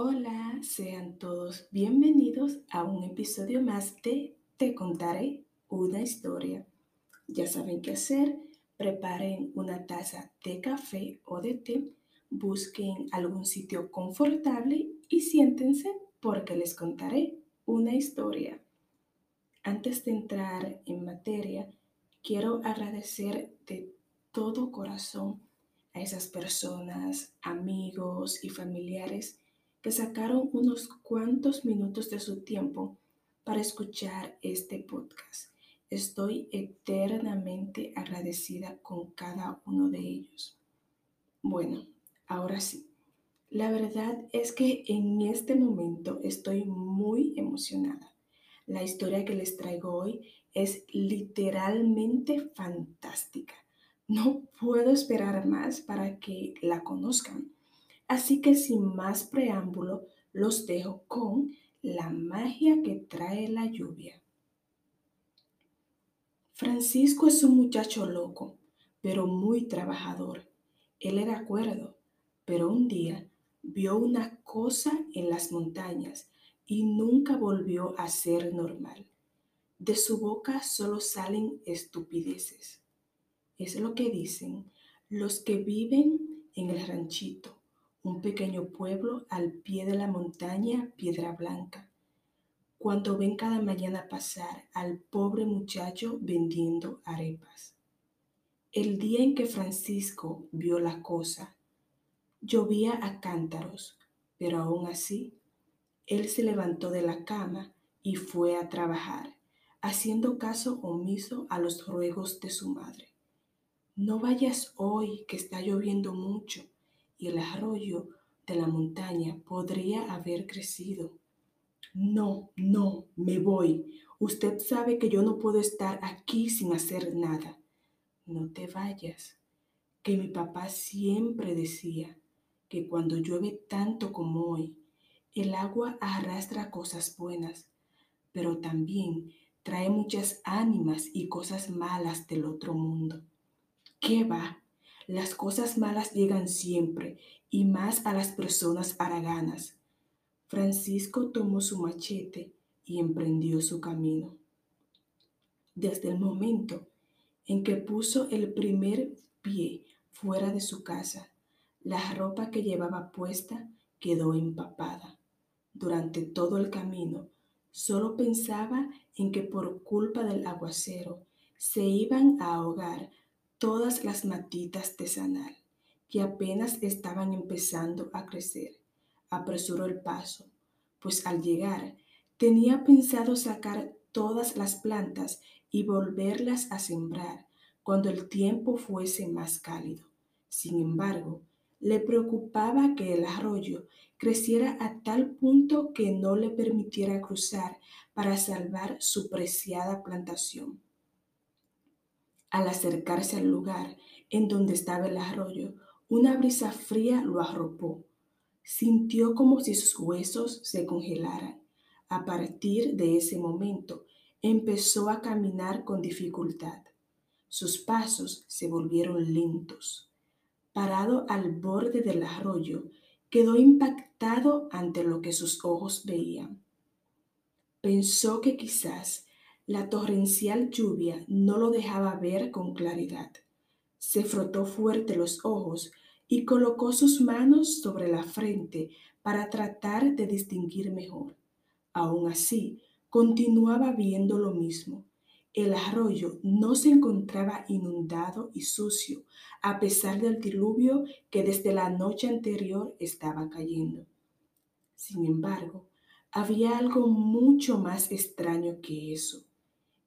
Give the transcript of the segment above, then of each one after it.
Hola, sean todos bienvenidos a un episodio más de Te contaré una historia. Ya saben qué hacer, preparen una taza de café o de té, busquen algún sitio confortable y siéntense porque les contaré una historia. Antes de entrar en materia, quiero agradecer de todo corazón a esas personas, amigos y familiares sacaron unos cuantos minutos de su tiempo para escuchar este podcast. Estoy eternamente agradecida con cada uno de ellos. Bueno, ahora sí. La verdad es que en este momento estoy muy emocionada. La historia que les traigo hoy es literalmente fantástica. No puedo esperar más para que la conozcan. Así que sin más preámbulo, los dejo con la magia que trae la lluvia. Francisco es un muchacho loco, pero muy trabajador. Él era cuerdo, pero un día vio una cosa en las montañas y nunca volvió a ser normal. De su boca solo salen estupideces. Es lo que dicen los que viven en el ranchito un pequeño pueblo al pie de la montaña Piedra Blanca, cuando ven cada mañana pasar al pobre muchacho vendiendo arepas. El día en que Francisco vio la cosa, llovía a cántaros, pero aún así, él se levantó de la cama y fue a trabajar, haciendo caso omiso a los ruegos de su madre. No vayas hoy, que está lloviendo mucho, y el arroyo de la montaña podría haber crecido. No, no, me voy. Usted sabe que yo no puedo estar aquí sin hacer nada. No te vayas, que mi papá siempre decía que cuando llueve tanto como hoy, el agua arrastra cosas buenas, pero también trae muchas ánimas y cosas malas del otro mundo. ¿Qué va? Las cosas malas llegan siempre y más a las personas haraganas. Francisco tomó su machete y emprendió su camino. Desde el momento en que puso el primer pie fuera de su casa, la ropa que llevaba puesta quedó empapada. Durante todo el camino, solo pensaba en que por culpa del aguacero se iban a ahogar todas las matitas de sanal, que apenas estaban empezando a crecer. Apresuró el paso, pues al llegar tenía pensado sacar todas las plantas y volverlas a sembrar cuando el tiempo fuese más cálido. Sin embargo, le preocupaba que el arroyo creciera a tal punto que no le permitiera cruzar para salvar su preciada plantación. Al acercarse al lugar en donde estaba el arroyo, una brisa fría lo arropó. Sintió como si sus huesos se congelaran. A partir de ese momento, empezó a caminar con dificultad. Sus pasos se volvieron lentos. Parado al borde del arroyo, quedó impactado ante lo que sus ojos veían. Pensó que quizás la torrencial lluvia no lo dejaba ver con claridad. Se frotó fuerte los ojos y colocó sus manos sobre la frente para tratar de distinguir mejor. Aún así, continuaba viendo lo mismo. El arroyo no se encontraba inundado y sucio, a pesar del diluvio que desde la noche anterior estaba cayendo. Sin embargo, había algo mucho más extraño que eso.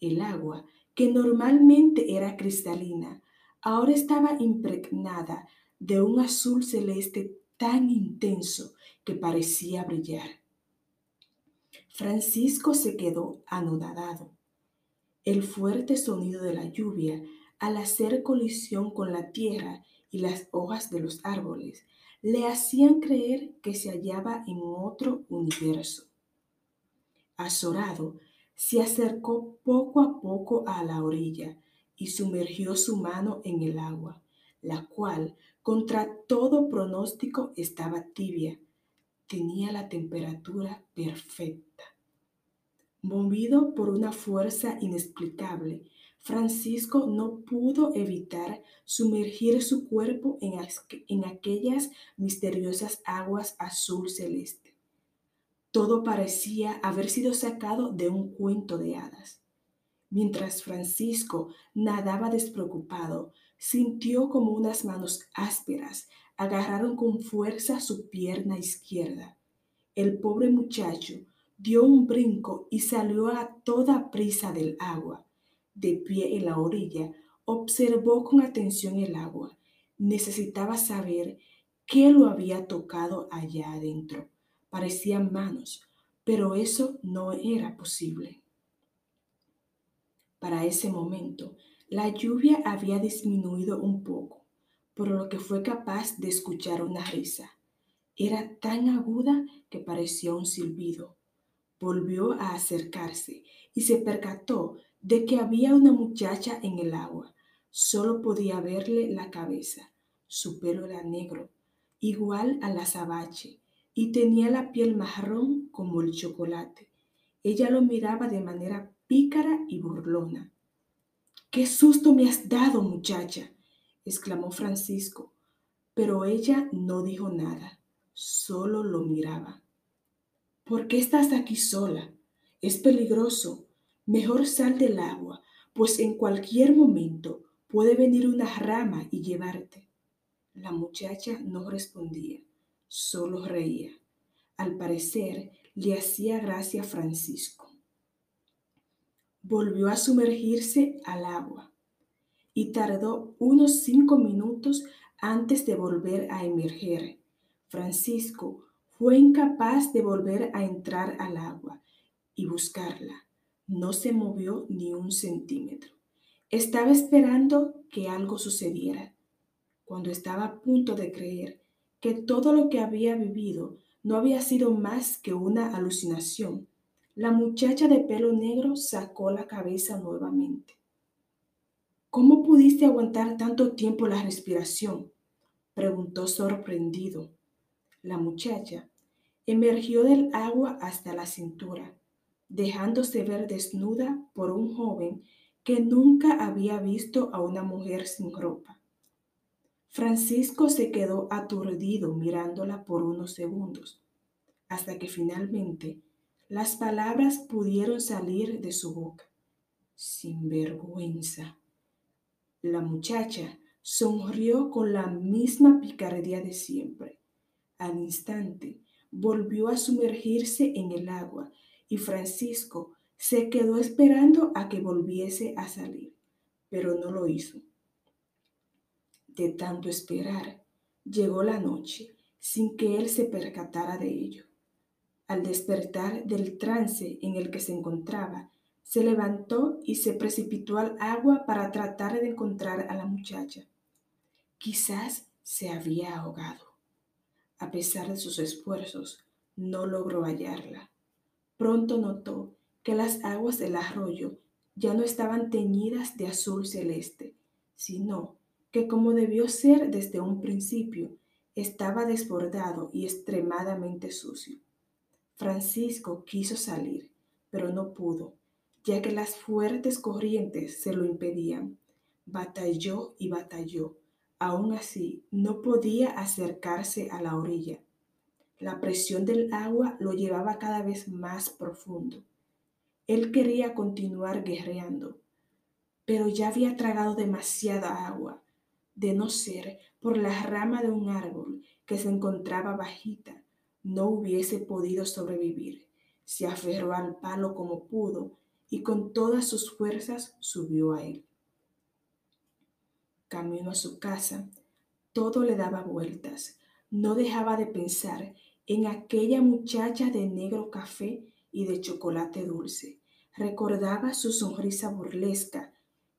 El agua, que normalmente era cristalina, ahora estaba impregnada de un azul celeste tan intenso que parecía brillar. Francisco se quedó anodadado. El fuerte sonido de la lluvia al hacer colisión con la tierra y las hojas de los árboles le hacían creer que se hallaba en otro universo. Azorado, se acercó poco a poco a la orilla y sumergió su mano en el agua, la cual, contra todo pronóstico, estaba tibia. tenía la temperatura perfecta. Movido por una fuerza inexplicable, Francisco no pudo evitar sumergir su cuerpo en, aquellas misteriosas aguas azul celeste. Todo parecía haber sido sacado de un cuento de hadas. Mientras Francisco nadaba despreocupado, sintió como unas manos ásperas agarraron con fuerza su pierna izquierda. El pobre muchacho dio un brinco y salió a toda prisa del agua de pie en la orilla, observó con atención el agua. Necesitaba saber qué lo había tocado allá adentro. Parecían manos, pero eso no era posible. Para ese momento, la lluvia había disminuido un poco, por lo que fue capaz de escuchar una risa. Era tan aguda que parecía un silbido. Volvió a acercarse y se percató de que había una muchacha en el agua. Solo podía verle la cabeza. Su pelo era negro, igual al azabache, y tenía la piel marrón como el chocolate. Ella lo miraba de manera pícara y burlona. ¡Qué susto me has dado, muchacha! exclamó Francisco, pero ella no dijo nada, solo lo miraba. ¿Por qué estás aquí sola? Es peligroso. Mejor sal del agua, pues en cualquier momento puede venir una rama y llevarte. La muchacha no respondía, solo reía. Al parecer le hacía gracia a Francisco. Volvió a sumergirse al agua y tardó unos cinco minutos antes de volver a emerger. Francisco fue incapaz de volver a entrar al agua y buscarla no se movió ni un centímetro. Estaba esperando que algo sucediera. Cuando estaba a punto de creer que todo lo que había vivido no había sido más que una alucinación, la muchacha de pelo negro sacó la cabeza nuevamente. ¿Cómo pudiste aguantar tanto tiempo la respiración? preguntó sorprendido. La muchacha emergió del agua hasta la cintura dejándose ver desnuda por un joven que nunca había visto a una mujer sin ropa. Francisco se quedó aturdido mirándola por unos segundos, hasta que finalmente las palabras pudieron salir de su boca. Sin vergüenza. La muchacha sonrió con la misma picardía de siempre. Al instante volvió a sumergirse en el agua y Francisco se quedó esperando a que volviese a salir, pero no lo hizo. De tanto esperar, llegó la noche sin que él se percatara de ello. Al despertar del trance en el que se encontraba, se levantó y se precipitó al agua para tratar de encontrar a la muchacha. Quizás se había ahogado. A pesar de sus esfuerzos, no logró hallarla. Pronto notó que las aguas del arroyo ya no estaban teñidas de azul celeste, sino que como debió ser desde un principio, estaba desbordado y extremadamente sucio. Francisco quiso salir, pero no pudo, ya que las fuertes corrientes se lo impedían. Batalló y batalló. Aún así, no podía acercarse a la orilla. La presión del agua lo llevaba cada vez más profundo. Él quería continuar guerreando, pero ya había tragado demasiada agua, de no ser por la rama de un árbol que se encontraba bajita, no hubiese podido sobrevivir. Se aferró al palo como pudo y con todas sus fuerzas subió a él. Camino a su casa, todo le daba vueltas. No dejaba de pensar en aquella muchacha de negro café y de chocolate dulce. Recordaba su sonrisa burlesca,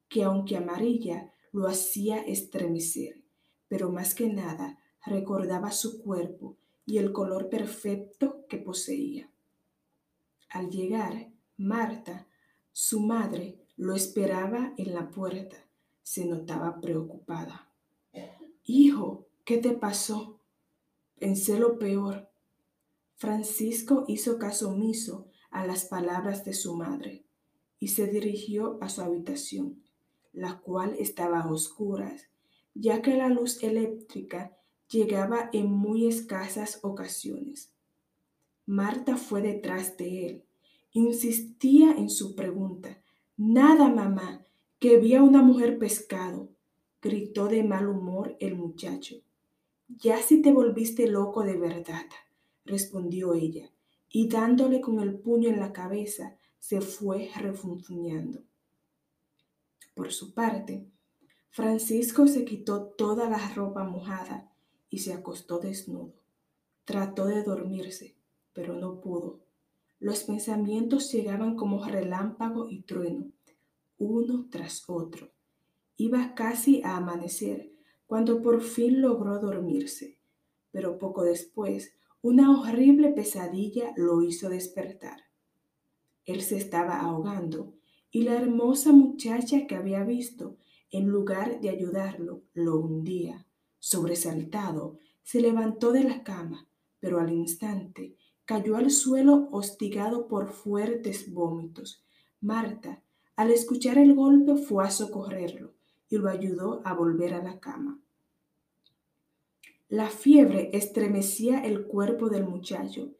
que aunque amarilla, lo hacía estremecer, pero más que nada recordaba su cuerpo y el color perfecto que poseía. Al llegar, Marta, su madre, lo esperaba en la puerta. Se notaba preocupada. Hijo, ¿qué te pasó? Pensé lo peor. Francisco hizo caso omiso a las palabras de su madre y se dirigió a su habitación, la cual estaba a oscuras, ya que la luz eléctrica llegaba en muy escasas ocasiones. Marta fue detrás de él. Insistía en su pregunta. Nada, mamá, que vi a una mujer pescado, gritó de mal humor el muchacho. Ya si te volviste loco de verdad respondió ella, y dándole con el puño en la cabeza, se fue refunfuñando. Por su parte, Francisco se quitó toda la ropa mojada y se acostó desnudo. Trató de dormirse, pero no pudo. Los pensamientos llegaban como relámpago y trueno, uno tras otro. Iba casi a amanecer cuando por fin logró dormirse, pero poco después una horrible pesadilla lo hizo despertar. Él se estaba ahogando y la hermosa muchacha que había visto, en lugar de ayudarlo, lo hundía. Sobresaltado, se levantó de la cama, pero al instante cayó al suelo hostigado por fuertes vómitos. Marta, al escuchar el golpe, fue a socorrerlo y lo ayudó a volver a la cama. La fiebre estremecía el cuerpo del muchacho,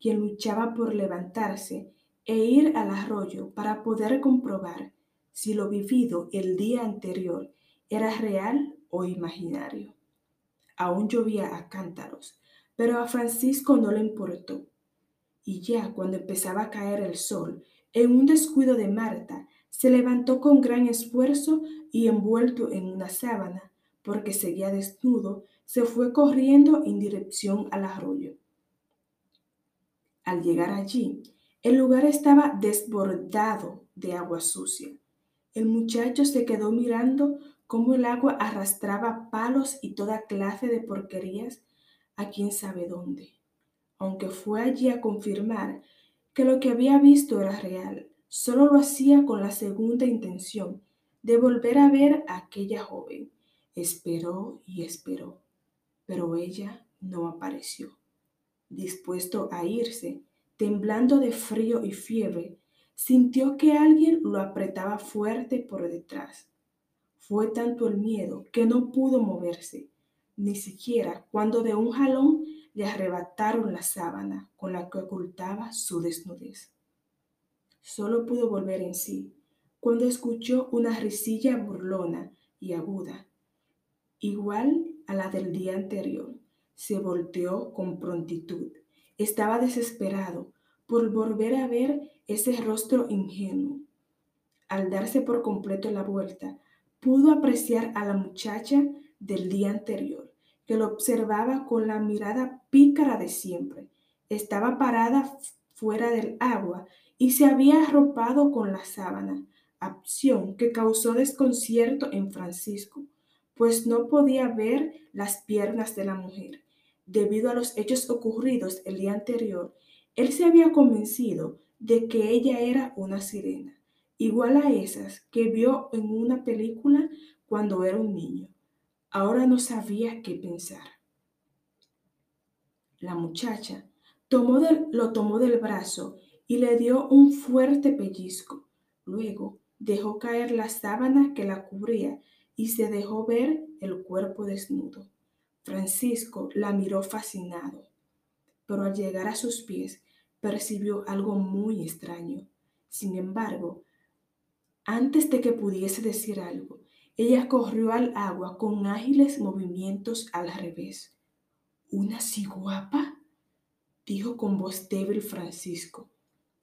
quien luchaba por levantarse e ir al arroyo para poder comprobar si lo vivido el día anterior era real o imaginario. Aún llovía a cántaros, pero a Francisco no le importó. Y ya cuando empezaba a caer el sol, en un descuido de Marta, se levantó con gran esfuerzo y envuelto en una sábana, porque seguía desnudo, se fue corriendo en dirección al arroyo. Al llegar allí, el lugar estaba desbordado de agua sucia. El muchacho se quedó mirando cómo el agua arrastraba palos y toda clase de porquerías a quién sabe dónde. Aunque fue allí a confirmar que lo que había visto era real, solo lo hacía con la segunda intención de volver a ver a aquella joven. Esperó y esperó pero ella no apareció. Dispuesto a irse, temblando de frío y fiebre, sintió que alguien lo apretaba fuerte por detrás. Fue tanto el miedo que no pudo moverse, ni siquiera cuando de un jalón le arrebataron la sábana con la que ocultaba su desnudez. Solo pudo volver en sí cuando escuchó una risilla burlona y aguda, igual a la del día anterior. Se volteó con prontitud. Estaba desesperado por volver a ver ese rostro ingenuo. Al darse por completo la vuelta, pudo apreciar a la muchacha del día anterior, que lo observaba con la mirada pícara de siempre. Estaba parada fuera del agua y se había arropado con la sábana, acción que causó desconcierto en Francisco pues no podía ver las piernas de la mujer. Debido a los hechos ocurridos el día anterior, él se había convencido de que ella era una sirena, igual a esas que vio en una película cuando era un niño. Ahora no sabía qué pensar. La muchacha tomó lo tomó del brazo y le dio un fuerte pellizco. Luego dejó caer la sábana que la cubría y se dejó ver el cuerpo desnudo. Francisco la miró fascinado, pero al llegar a sus pies percibió algo muy extraño. Sin embargo, antes de que pudiese decir algo, ella corrió al agua con ágiles movimientos al revés. ¿Una ciguapa? dijo con voz débil Francisco.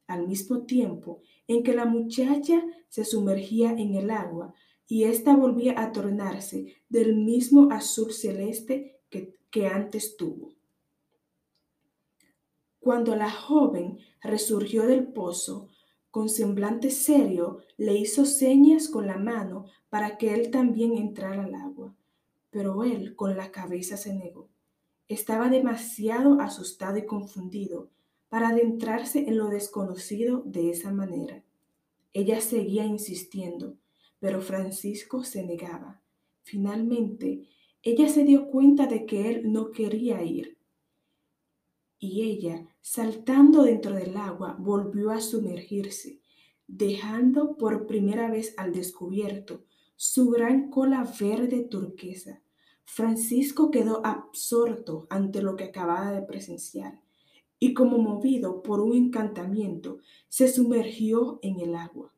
Al mismo tiempo en que la muchacha se sumergía en el agua, y ésta volvía a tornarse del mismo azul celeste que, antes tuvo. Cuando la joven resurgió del pozo, con semblante serio le hizo señas con la mano para que él también entrara al agua, pero él con la cabeza se negó. Estaba demasiado asustado y confundido para adentrarse en lo desconocido de esa manera. Ella seguía insistiendo, pero Francisco se negaba. Finalmente, ella se dio cuenta de que él no quería ir y ella, saltando dentro del agua, volvió a sumergirse, dejando por primera vez al descubierto su gran cola verde turquesa. Francisco quedó absorto ante lo que acababa de presenciar y como movido por un encantamiento, se sumergió en el agua.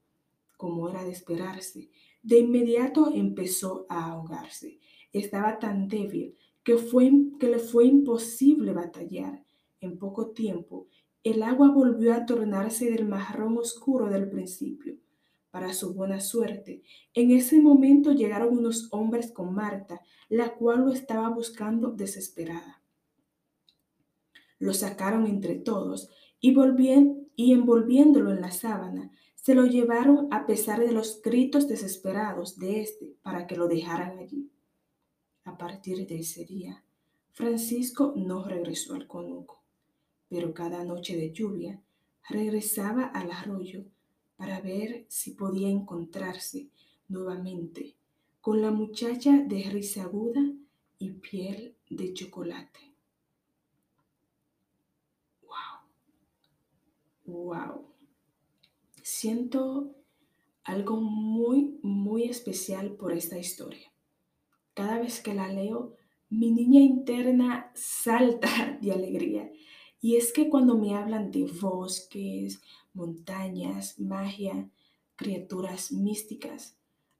Como era de esperarse, de inmediato empezó a ahogarse. Estaba tan débil que, fue, que le fue imposible batallar. En poco tiempo, el agua volvió a tornarse del marrón oscuro del principio. Para su buena suerte, en ese momento llegaron unos hombres con Marta, la cual lo estaba buscando desesperada. Lo sacaron entre todos y, y envolviéndolo en la sábana, se lo llevaron a pesar de los gritos desesperados de éste para que lo dejaran allí. A partir de ese día, Francisco no regresó al conuco, pero cada noche de lluvia regresaba al arroyo para ver si podía encontrarse nuevamente con la muchacha de risa aguda y piel de chocolate. wow, siento algo muy, muy especial por esta historia. Cada vez que la leo, mi niña interna salta de alegría. Y es que cuando me hablan de bosques, montañas, magia, criaturas místicas,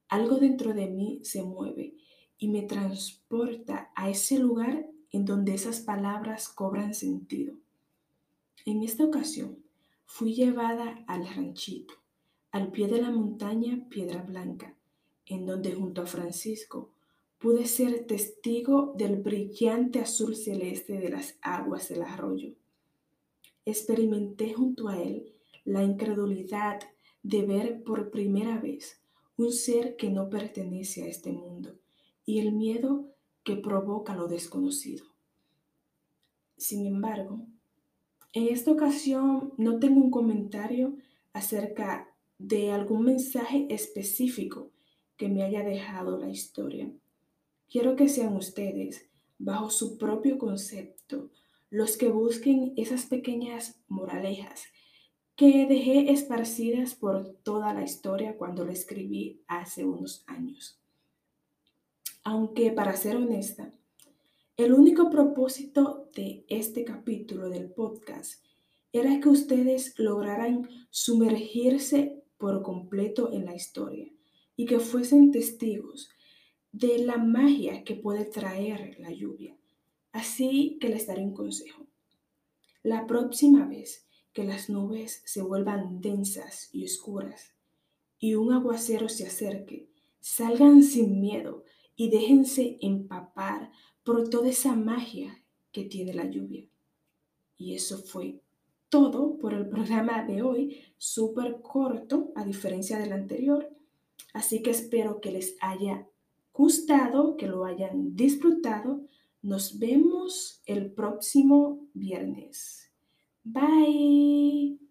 algo dentro de mí se mueve y me transporta a ese lugar en donde esas palabras cobran sentido. En esta ocasión, Fui llevada al ranchito, al pie de la montaña Piedra Blanca, en donde junto a Francisco pude ser testigo del brillante azul celeste de las aguas del arroyo. Experimenté junto a él la incredulidad de ver por primera vez un ser que no pertenece a este mundo y el miedo que provoca lo desconocido. Sin embargo, en esta ocasión no tengo un comentario acerca de algún mensaje específico que me haya dejado la historia. Quiero que sean ustedes, bajo su propio concepto, los que busquen esas pequeñas moralejas que dejé esparcidas por toda la historia cuando la escribí hace unos años. Aunque, para ser honesta, el único propósito de este capítulo del podcast era que ustedes lograran sumergirse por completo en la historia y que fuesen testigos de la magia que puede traer la lluvia. Así que les daré un consejo. La próxima vez que las nubes se vuelvan densas y oscuras y un aguacero se acerque, salgan sin miedo y déjense empapar por toda esa magia que tiene la lluvia. Y eso fue todo por el programa de hoy, súper corto a diferencia del anterior. Así que espero que les haya gustado, que lo hayan disfrutado. Nos vemos el próximo viernes. Bye.